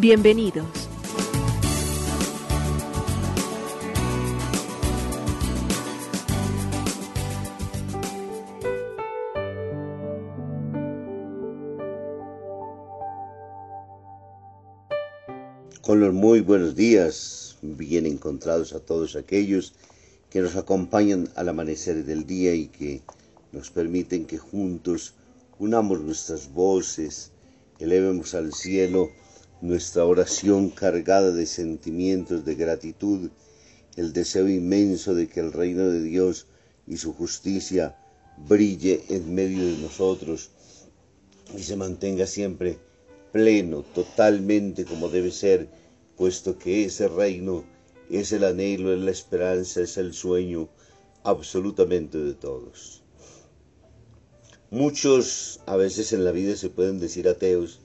Bienvenidos. Con los muy buenos días, bien encontrados a todos aquellos que nos acompañan al amanecer del día y que nos permiten que juntos unamos nuestras voces, elevemos al cielo nuestra oración cargada de sentimientos de gratitud, el deseo inmenso de que el reino de Dios y su justicia brille en medio de nosotros y se mantenga siempre pleno, totalmente como debe ser, puesto que ese reino es el anhelo, es la esperanza, es el sueño absolutamente de todos. Muchos a veces en la vida se pueden decir ateos,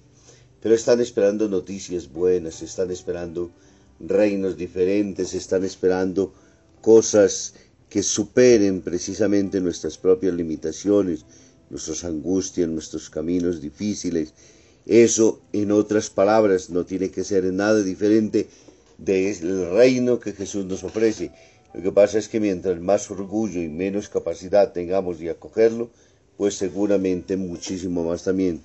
pero están esperando noticias buenas, están esperando reinos diferentes, están esperando cosas que superen precisamente nuestras propias limitaciones, nuestras angustias, nuestros caminos difíciles. Eso, en otras palabras, no tiene que ser nada diferente del reino que Jesús nos ofrece. Lo que pasa es que mientras más orgullo y menos capacidad tengamos de acogerlo, pues seguramente muchísimo más también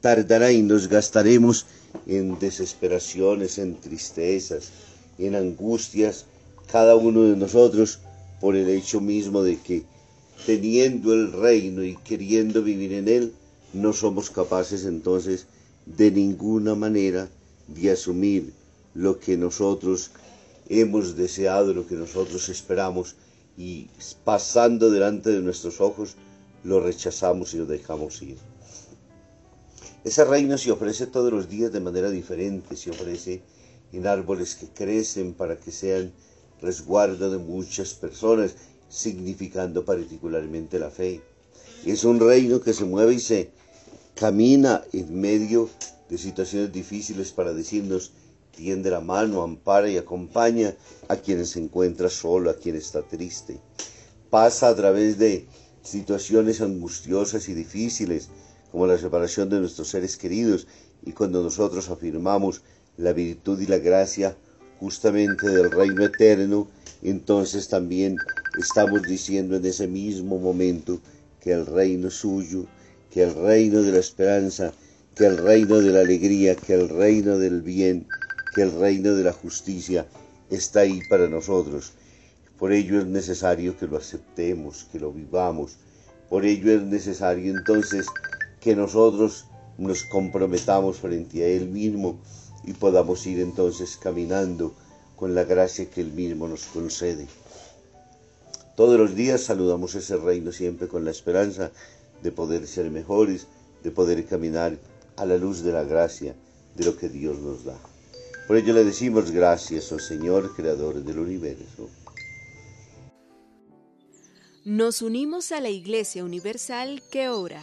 tardará y nos gastaremos en desesperaciones, en tristezas, en angustias, cada uno de nosotros por el hecho mismo de que teniendo el reino y queriendo vivir en él, no somos capaces entonces de ninguna manera de asumir lo que nosotros hemos deseado, lo que nosotros esperamos y pasando delante de nuestros ojos lo rechazamos y lo dejamos ir. Ese reino se ofrece todos los días de manera diferente, se ofrece en árboles que crecen para que sean resguardo de muchas personas, significando particularmente la fe. Es un reino que se mueve y se camina en medio de situaciones difíciles para decirnos, tiende la mano, ampara y acompaña a quien se encuentra solo, a quien está triste. Pasa a través de situaciones angustiosas y difíciles, como la separación de nuestros seres queridos, y cuando nosotros afirmamos la virtud y la gracia justamente del reino eterno, entonces también estamos diciendo en ese mismo momento que el reino suyo, que el reino de la esperanza, que el reino de la alegría, que el reino del bien, que el reino de la justicia está ahí para nosotros. Por ello es necesario que lo aceptemos, que lo vivamos. Por ello es necesario entonces que nosotros nos comprometamos frente a Él mismo y podamos ir entonces caminando con la gracia que Él mismo nos concede. Todos los días saludamos ese reino siempre con la esperanza de poder ser mejores, de poder caminar a la luz de la gracia de lo que Dios nos da. Por ello le decimos gracias, oh Señor, Creador del universo. Nos unimos a la Iglesia Universal que ora.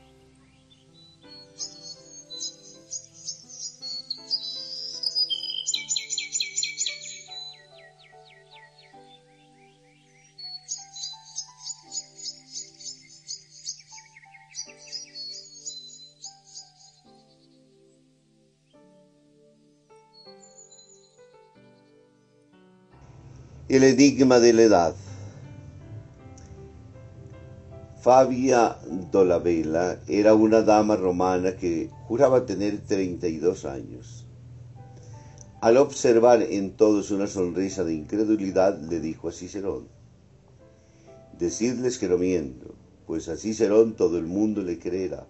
El enigma de la edad. Fabia Dolabella era una dama romana que juraba tener 32 años. Al observar en todos una sonrisa de incredulidad, le dijo a Cicerón, Decidles que no miento, pues a Cicerón todo el mundo le creerá.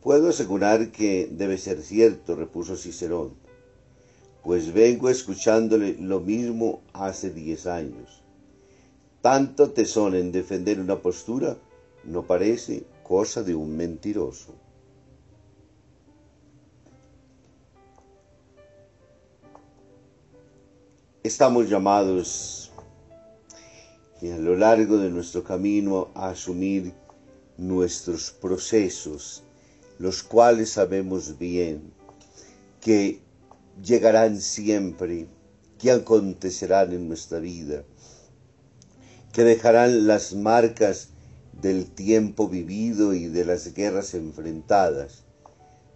Puedo asegurar que debe ser cierto, repuso Cicerón, pues vengo escuchándole lo mismo hace diez años. Tanto tesón en defender una postura no parece cosa de un mentiroso. Estamos llamados a lo largo de nuestro camino a asumir nuestros procesos, los cuales sabemos bien que llegarán siempre, que acontecerán en nuestra vida, que dejarán las marcas del tiempo vivido y de las guerras enfrentadas.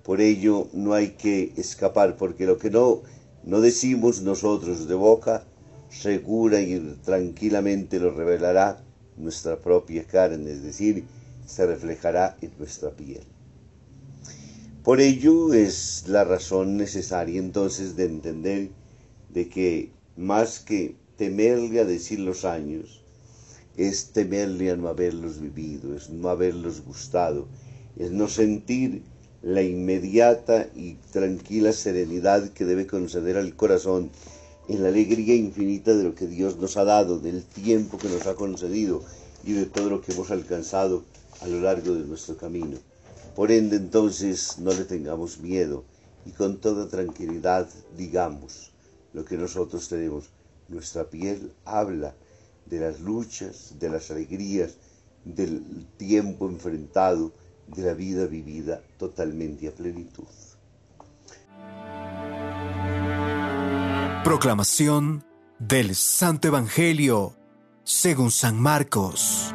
Por ello no hay que escapar, porque lo que no no decimos nosotros de boca, segura y tranquilamente lo revelará nuestra propia carne, es decir, se reflejará en nuestra piel. Por ello es la razón necesaria entonces de entender de que más que temerle a decir los años, es temerle a no haberlos vivido, es no haberlos gustado, es no sentir la inmediata y tranquila serenidad que debe conceder al corazón en la alegría infinita de lo que Dios nos ha dado, del tiempo que nos ha concedido y de todo lo que hemos alcanzado a lo largo de nuestro camino. Por ende entonces no le tengamos miedo y con toda tranquilidad digamos lo que nosotros tenemos. Nuestra piel habla de las luchas, de las alegrías, del tiempo enfrentado, de la vida vivida totalmente a plenitud. Proclamación del Santo Evangelio según San Marcos.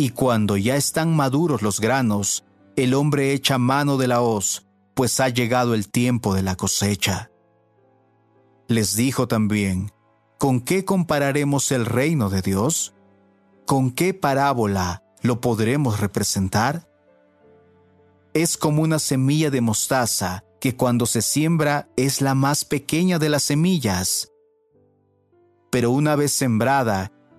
Y cuando ya están maduros los granos, el hombre echa mano de la hoz, pues ha llegado el tiempo de la cosecha. Les dijo también, ¿con qué compararemos el reino de Dios? ¿Con qué parábola lo podremos representar? Es como una semilla de mostaza que cuando se siembra es la más pequeña de las semillas. Pero una vez sembrada,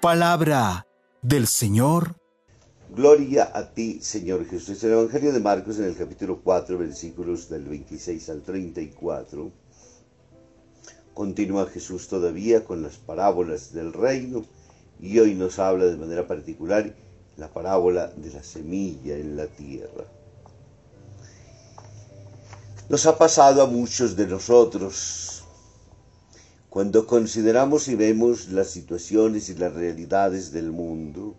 Palabra del Señor. Gloria a ti, Señor Jesús. El Evangelio de Marcos, en el capítulo 4, versículos del 26 al 34, Continúa Jesús todavía con las parábolas del reino y hoy nos habla de manera particular la parábola de la semilla en la tierra. Nos ha pasado a muchos de nosotros cuando consideramos y vemos las situaciones y las realidades del mundo,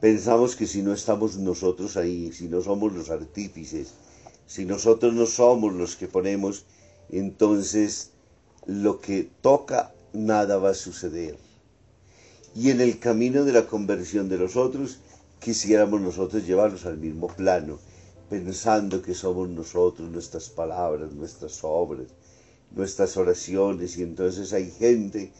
pensamos que si no estamos nosotros ahí, si no somos los artífices, si nosotros no somos los que ponemos, entonces lo que toca, nada va a suceder. Y en el camino de la conversión de los otros, quisiéramos nosotros llevarlos al mismo plano, pensando que somos nosotros, nuestras palabras, nuestras obras, nuestras oraciones, y entonces hay gente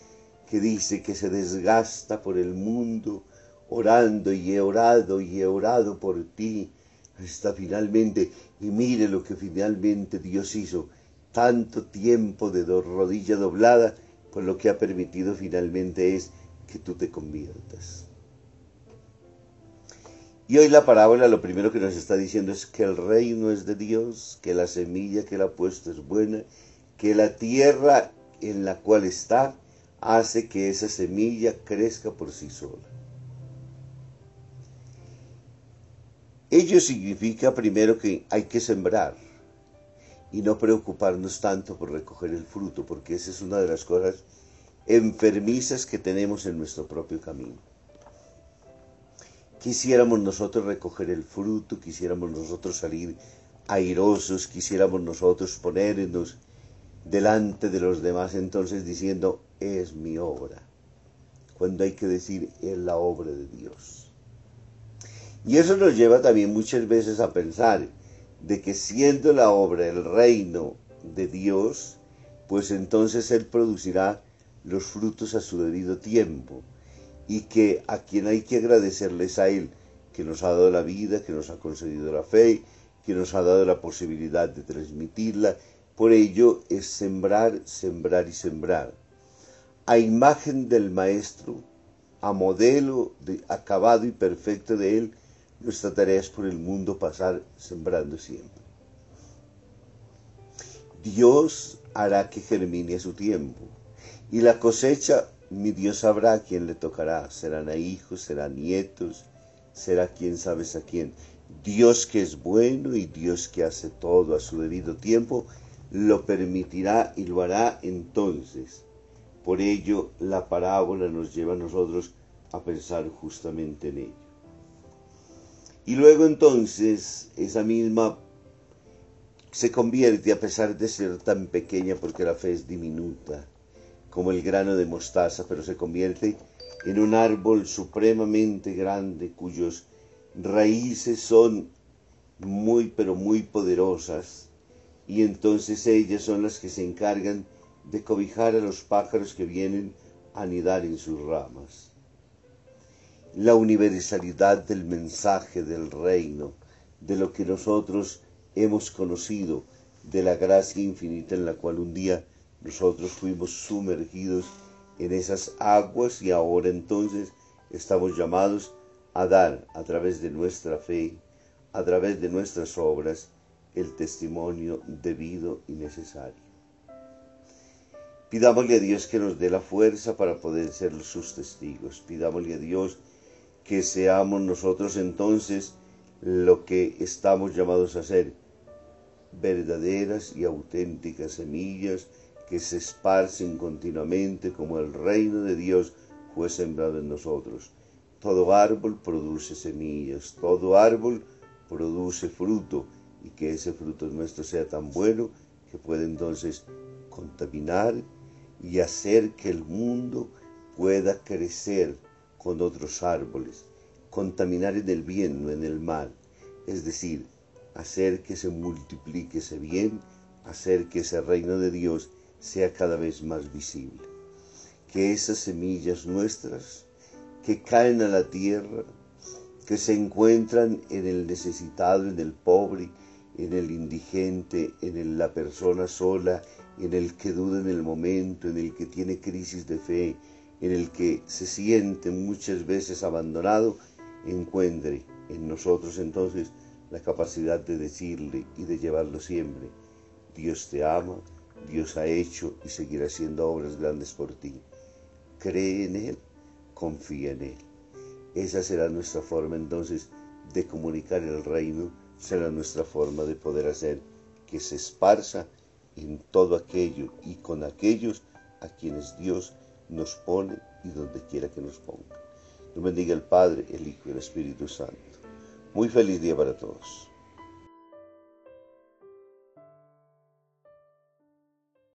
que dice que se desgasta por el mundo orando y he orado y he orado por ti. hasta finalmente, y mire lo que finalmente Dios hizo, tanto tiempo de rodilla doblada, pues lo que ha permitido finalmente es que tú te conviertas. Y hoy la parábola lo primero que nos está diciendo es que el reino es de Dios, que la semilla que él ha puesto es buena, que la tierra en la cual está hace que esa semilla crezca por sí sola. Ello significa primero que hay que sembrar y no preocuparnos tanto por recoger el fruto, porque esa es una de las cosas enfermizas que tenemos en nuestro propio camino. Quisiéramos nosotros recoger el fruto, quisiéramos nosotros salir airosos, quisiéramos nosotros ponernos delante de los demás entonces diciendo, es mi obra, cuando hay que decir, es la obra de Dios. Y eso nos lleva también muchas veces a pensar de que siendo la obra el reino de Dios, pues entonces Él producirá los frutos a su debido tiempo y que a quien hay que agradecerles a Él, que nos ha dado la vida, que nos ha concedido la fe, que nos ha dado la posibilidad de transmitirla. Por ello es sembrar, sembrar y sembrar. A imagen del Maestro, a modelo de acabado y perfecto de Él, nuestra tarea es por el mundo pasar sembrando siempre. Dios hará que germine a su tiempo. Y la cosecha, mi Dios sabrá a quién le tocará. Serán a hijos, serán nietos, será quién sabes a quién. Dios que es bueno y Dios que hace todo a su debido tiempo, lo permitirá y lo hará entonces. Por ello la parábola nos lleva a nosotros a pensar justamente en ello. Y luego entonces esa misma se convierte, a pesar de ser tan pequeña, porque la fe es diminuta, como el grano de mostaza, pero se convierte en un árbol supremamente grande cuyos raíces son muy, pero muy poderosas, y entonces ellas son las que se encargan de cobijar a los pájaros que vienen a anidar en sus ramas. La universalidad del mensaje del reino, de lo que nosotros hemos conocido, de la gracia infinita en la cual un día nosotros fuimos sumergidos en esas aguas y ahora entonces estamos llamados a dar a través de nuestra fe, a través de nuestras obras, el testimonio debido y necesario. Pidámosle a Dios que nos dé la fuerza para poder ser sus testigos. Pidámosle a Dios que seamos nosotros entonces lo que estamos llamados a ser, verdaderas y auténticas semillas que se esparcen continuamente como el reino de Dios fue sembrado en nosotros. Todo árbol produce semillas, todo árbol produce fruto y que ese fruto nuestro sea tan bueno que puede entonces contaminar y hacer que el mundo pueda crecer con otros árboles, contaminar en el bien, no en el mal, es decir, hacer que se multiplique ese bien, hacer que ese reino de Dios sea cada vez más visible. Que esas semillas nuestras que caen a la tierra, que se encuentran en el necesitado, en el pobre, en el indigente, en la persona sola, en el que duda en el momento, en el que tiene crisis de fe, en el que se siente muchas veces abandonado, encuentre en nosotros entonces la capacidad de decirle y de llevarlo siempre. Dios te ama, Dios ha hecho y seguirá haciendo obras grandes por ti. Cree en Él, confía en Él. Esa será nuestra forma entonces de comunicar el reino, será nuestra forma de poder hacer que se esparza en todo aquello y con aquellos a quienes Dios nos pone y donde quiera que nos ponga. Dios bendiga el Padre, el Hijo y el Espíritu Santo. Muy feliz día para todos.